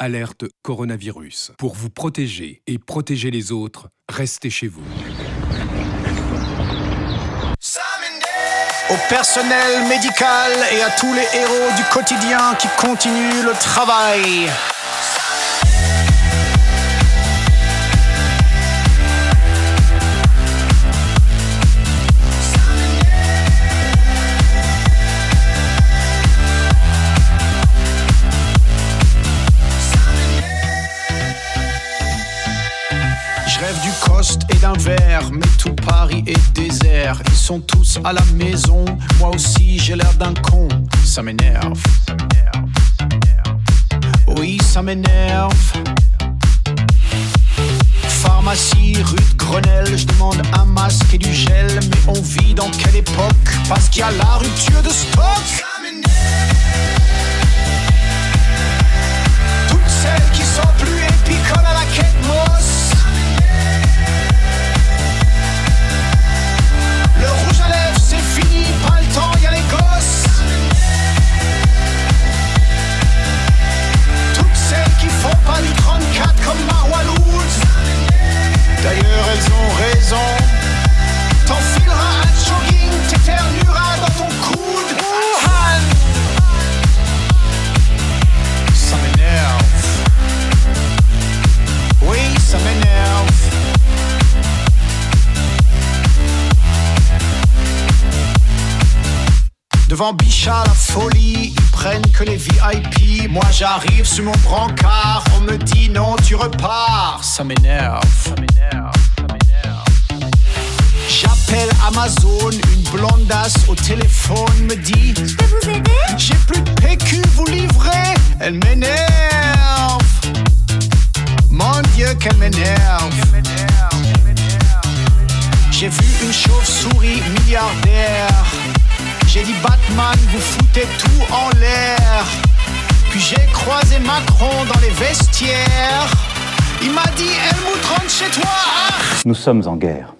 Alerte coronavirus. Pour vous protéger et protéger les autres, restez chez vous. Au personnel médical et à tous les héros du quotidien qui continuent le travail. Et d'un verre, mais tout Paris est désert. Ils sont tous à la maison, moi aussi j'ai l'air d'un con. Ça m'énerve. Oui, ça m'énerve. Pharmacie, rue de Grenelle, je demande un masque et du gel. Mais on vit dans quelle époque? Parce qu'il y a la rupture de stock. Toutes celles qui sont plus épicoles à la quête mosse. Du 34 comme La folie, ils prennent que les VIP. Moi j'arrive sur mon brancard, on me dit non, tu repars. Ça m'énerve. Ça m'énerve. Ça m'énerve. J'appelle Amazon, une blondasse au téléphone me dit Je peux vous aider? J'ai plus de PQ, vous livrez? Elle m'énerve. Mon Dieu, qu'elle m'énerve. J'ai vu une chauve-souris milliardaire. J'ai dit Batman, vous foutez tout en l'air. Puis j'ai croisé Macron dans les vestiaires. Il m'a dit Helmut rentre chez toi. Ah Nous sommes en guerre.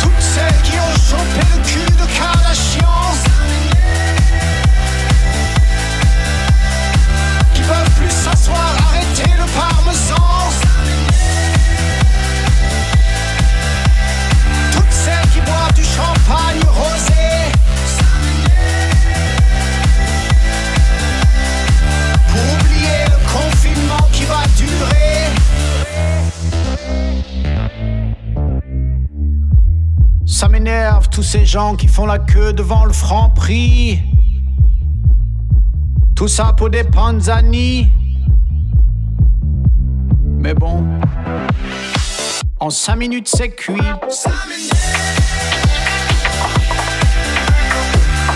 Toutes celles qui ont chopé le cul de Kardashian. Qui peuvent plus s'asseoir, arrêter le parmesan. Ces gens qui font la queue devant le franc prix. Tout ça pour des panzani. Mais bon, en cinq minutes c'est cuit.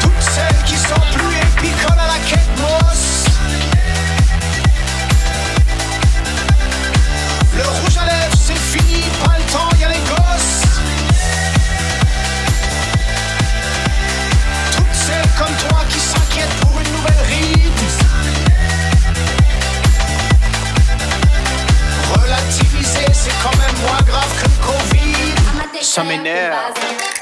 Toutes celles qui sont plus épicoles à la quête mosse. Covid. Ça m'énerve.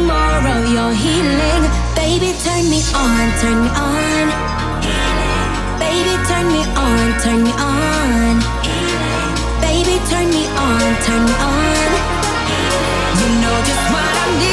Need some more of your healing. Baby, turn me on, turn me on. Baby, turn me on, turn me on. Baby, turn me on, turn me on. You know just what I need.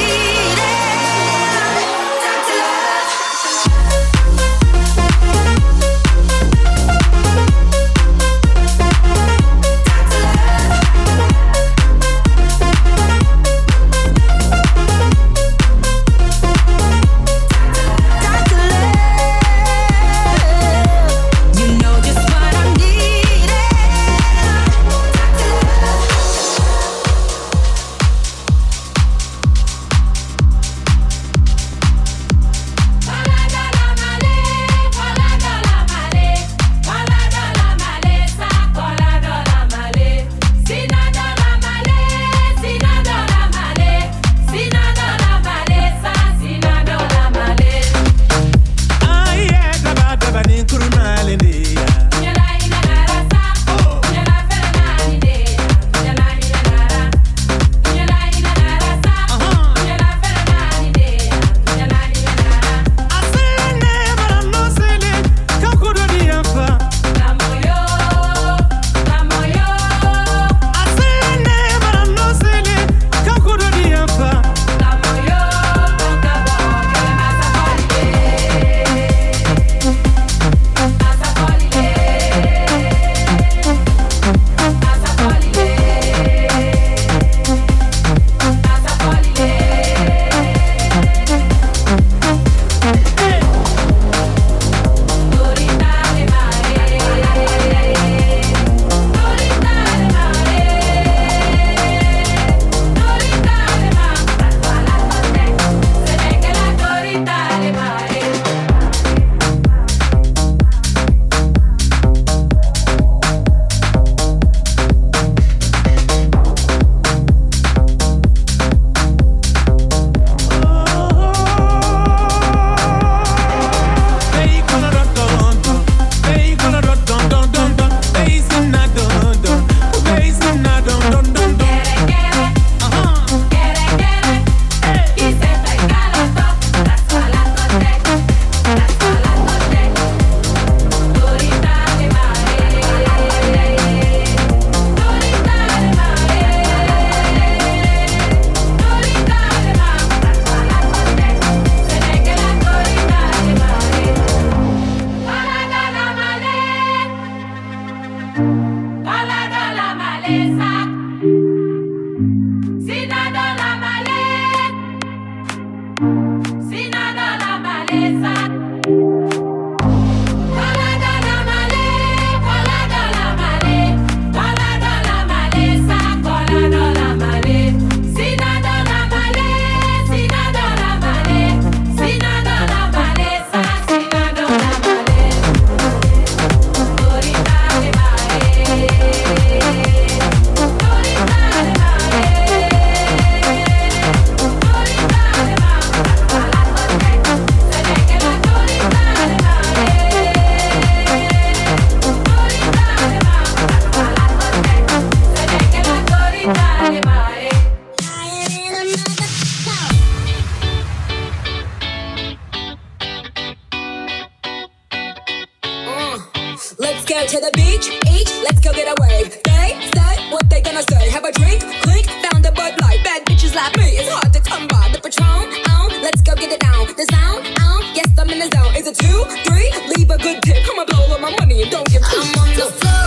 By. The Patron, on, let's go get it down. The on, um, yes I'm in the zone. Is it two, three? Leave a good tip. I'ma blow all my money and don't give I'm on the floor.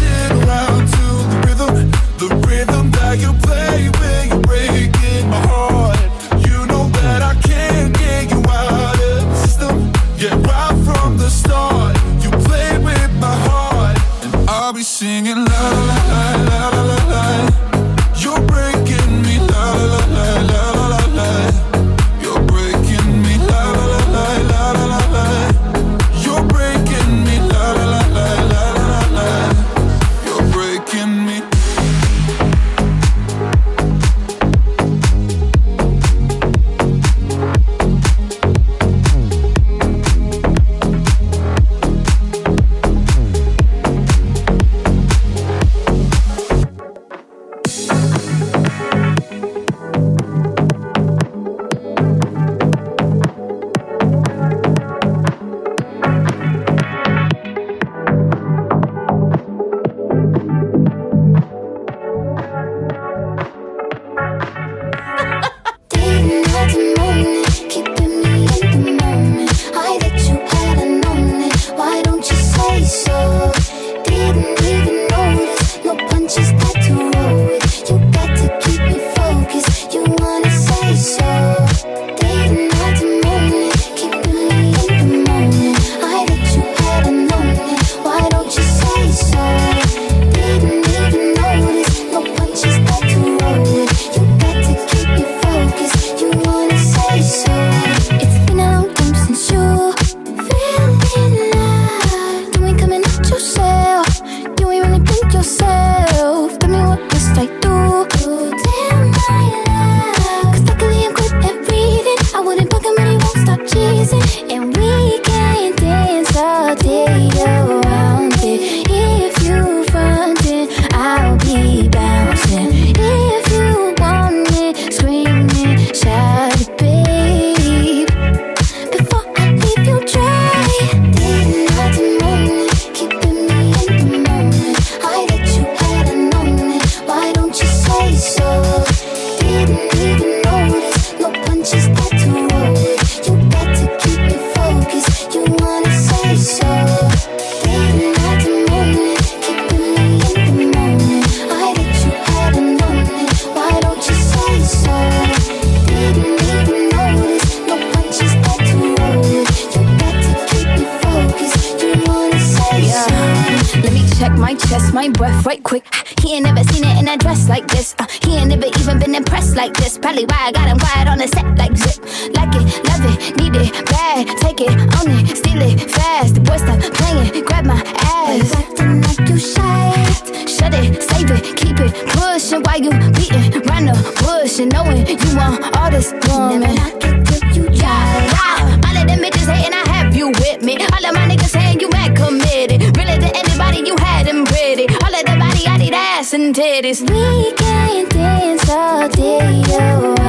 Right quick. He ain't never seen it in a dress like this. Uh, he ain't never even been impressed like this. Probably why I got him quiet on the set like zip. Like it, love it, need it, bad. Take it, own it, steal it, fast. The boy stop playing, grab my ass. Acting like you shy. Shut it, save it, keep it pushing while you beating round the bush and knowing you want all this woman. Never knock it till you try. Yeah. All of them bitches hating, I have you with me. All of my niggas saying you mad committed. Really to anybody you had them pretty. All of the I need ass and titties. We can dance all day around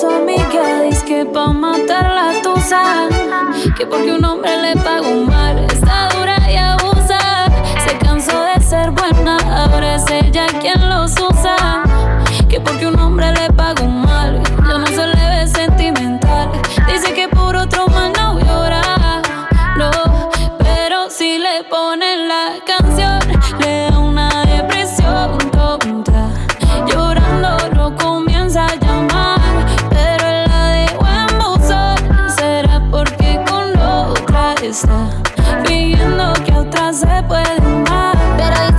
su amiga. Dice que pa' matar la tusa. Que porque un hombre le paga un mal. Está dura y abusa. Se cansó de ser buena. Ahora es ella quien los usa. Que porque un hombre le paga un mal.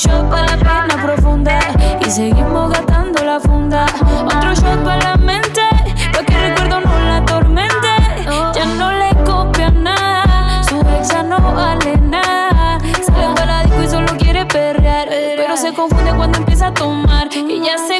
shot para la pena profunda y seguimos gastando la funda. Otro shot para la mente, para que el recuerdo no la atormente. Ya no le copian nada, su ex ya no vale nada. Sale para la disco y solo quiere perrear, pero se confunde cuando empieza a tomar y ya se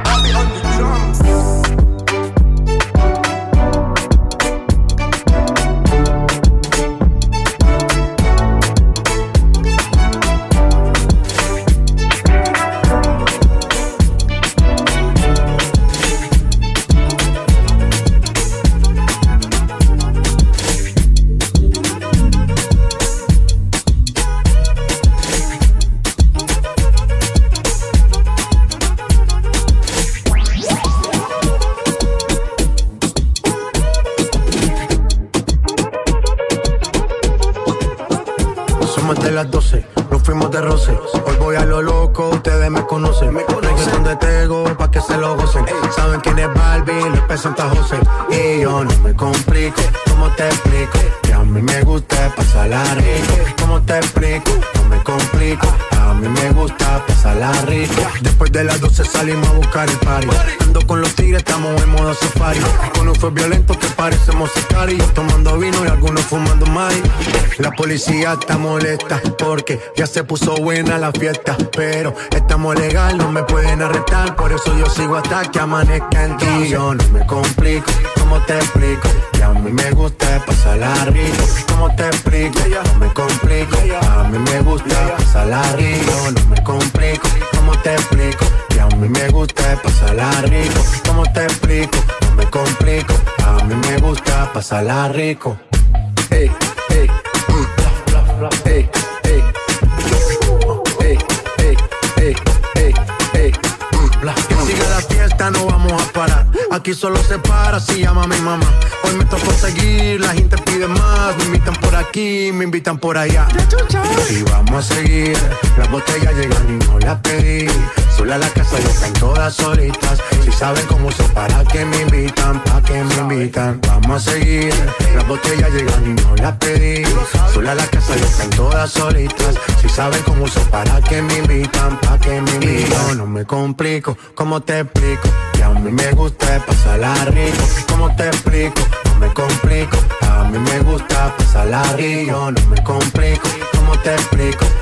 Presenta José. Y yo no me complico, ¿cómo te explico? A mí me gusta pasarla rico. ¿Cómo te explico? No me complico. A mí me gusta pasarla rico. Después de las 12 salimos a buscar el party. Ando con los tigres, estamos en modo safari. Con un fue violento que parecemos sicarios. Tomando vino y algunos fumando mai. La policía está molesta porque ya se puso buena la fiesta. Pero estamos legal, no me pueden arrestar. Por eso yo sigo hasta que amanezca en ti. Yo no me complico, ¿cómo te explico? Que a mí me gusta pasarla rico. ¿Cómo te explico? No me complico. A mí me gusta pasarla rico. No me complico, ¿cómo te explico? Que a mí me gusta pasarla rico. ¿Cómo te explico? No me complico. A mí me gusta pasarla rico. Ey, ey, mm, ey, ey. Ey, ey, ey, ey, ey, mm. Que siga la fiesta, no vamos a parar. Aquí solo se para si llama mi mamá. Hoy me tocó seguir, la gente pide más. Me invitan por aquí, me invitan por allá. Y vamos a seguir. Las botellas llegan y no las pedí. Sola la casa ya están todas solitas. Si saben cómo uso para que me invitan, pa' que me invitan. Vamos a seguir. Las botellas llegan y no las pedí. Sola la casa ya están todas solitas. Si saben cómo uso para que me invitan, pa' que me invitan. No me complico, ¿cómo te explico? Que a mí me gusta pasarla rico. ¿Cómo te explico? No me complico. A mí me gusta pasarla rico. No me complico, ¿cómo te explico?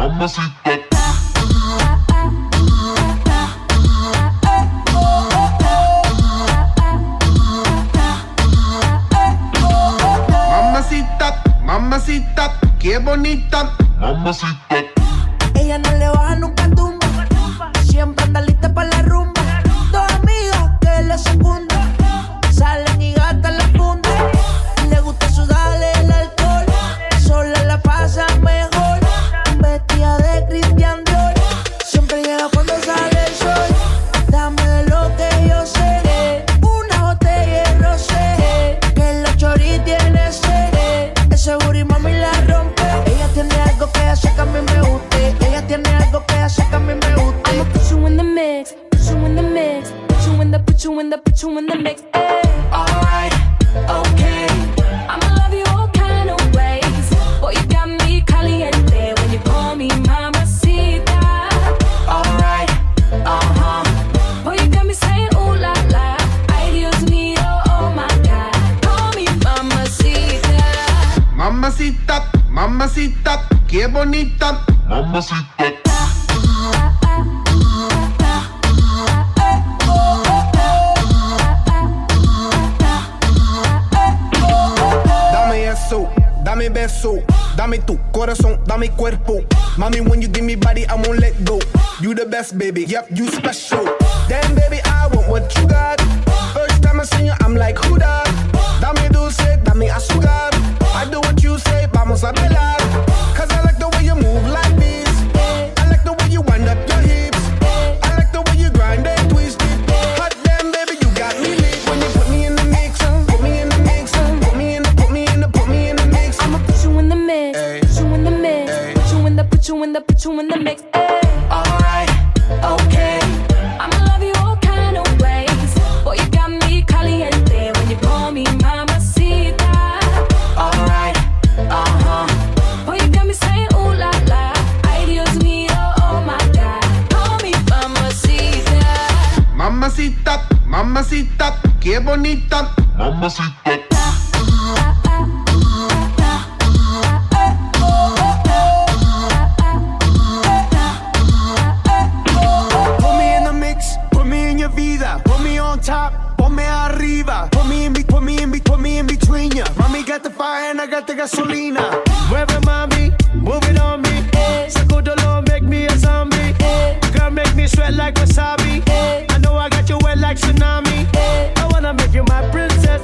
Mamacita. Mamacita, mamacita, qué bonita. Mamacita. Dame tu corazón, dame cuerpo. Mommy, when you give me body, I won't let go. You the best, baby. Yep, you special. Damn, baby, I want what you got. First time I see you, I'm like, who that? I got the gasolina. Mueve mami, move it on me. Sacudolo, make me a zombie. Girl, make me sweat like wasabi. I know I got you wet like tsunami. I wanna make you my princess.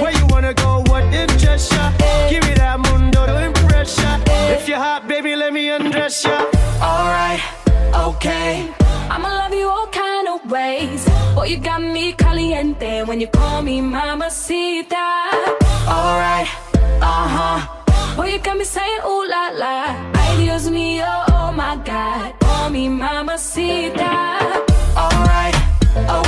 Where you wanna go? What interests ya? Give me that mundo to impress ya. If you're hot, baby, let me undress ya. Alright, okay. I'ma love you all kind of ways. Boy, you got me caliente when you call me mamacita. Alright, uh huh. Boy, you got me saying ooh la la. Ay Dios mío, oh my God. Call me mamacita. Alright, okay.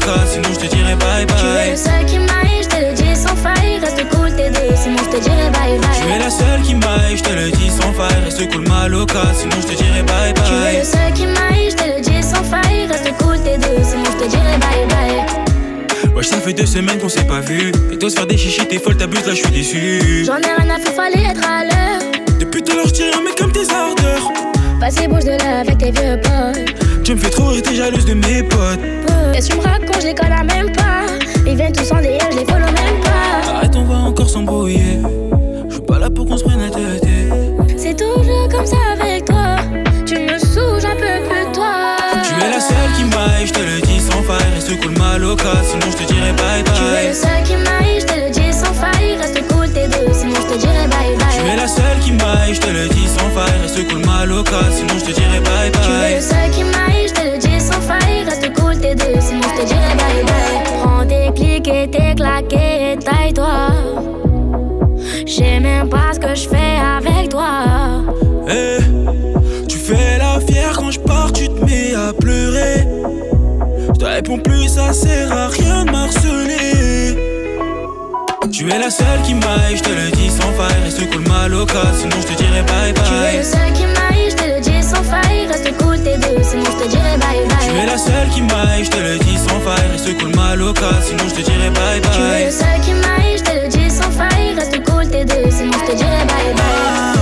Sinon je te dirai bye Tu es bye. le seul qui m'aille, je te le dis sans faille. Reste cool, t'es deux, sinon je te dirai bye Tu es bye. la seule qui m'aille, je te le dis sans faille. Reste cool, ma loca, sinon je te dirai bye Tu es le bye. seul qui m'aille, je te le dis sans faille. Reste cool, t'es deux, sinon je te dirai bye bye. Wesh, ça fait deux semaines qu'on s'est pas vu. Et toi, se faire des chichis, t'es folle, t'abuses, là, je suis déçu. J'en ai rien à faire, fallait être à l'heure. Depuis tout l'heure, je un mec comme tes ardeurs. Vas-y, bouge de là avec tes vieux potes. Tu me fais trop rire, t'es jalouse de mes potes. Qu'est-ce que tu me racontes, je les connais même pas? Ils viennent tous en DM, je les follow même pas. Arrête, on va encore s'embrouiller. Je suis pas là pour qu'on se prenne la tête. C'est toujours comme ça avec toi. Tu me saoules, j'en peux plus toi. Tu es la seule qui m'aille, je te le dis sans faille. Reste cool, ma loca, sinon je te dirai sinon je te dirai bye Tu es bye. le seul qui m'aille, je te le dis sans faille. Reste cool, t'es deux, sinon je te dirai bye bye. Prends tes clics et tes claquets et taille-toi. J'sais même pas ce que je fais avec toi. Eh, tu fais la fière quand je pars, tu te mets à pleurer. Je te réponds plus, ça sert à rien de m'harceler. Tu es la seule qui m'aille, je te le dis sans faille. Reste cool, ma loca, sinon je te dirai bye Tu es le bye. seul qui m'aille, reste cool tes deux, sinon je te dirai bye bye. Tu es la seule qui m'aille, je te le dis sans faille, reste cool ma loca, sinon je te dirai bye bye. Tu es le seul qui m'aille, je te le dis sans faille, reste cool tes deux, sinon je te dirai bye bye.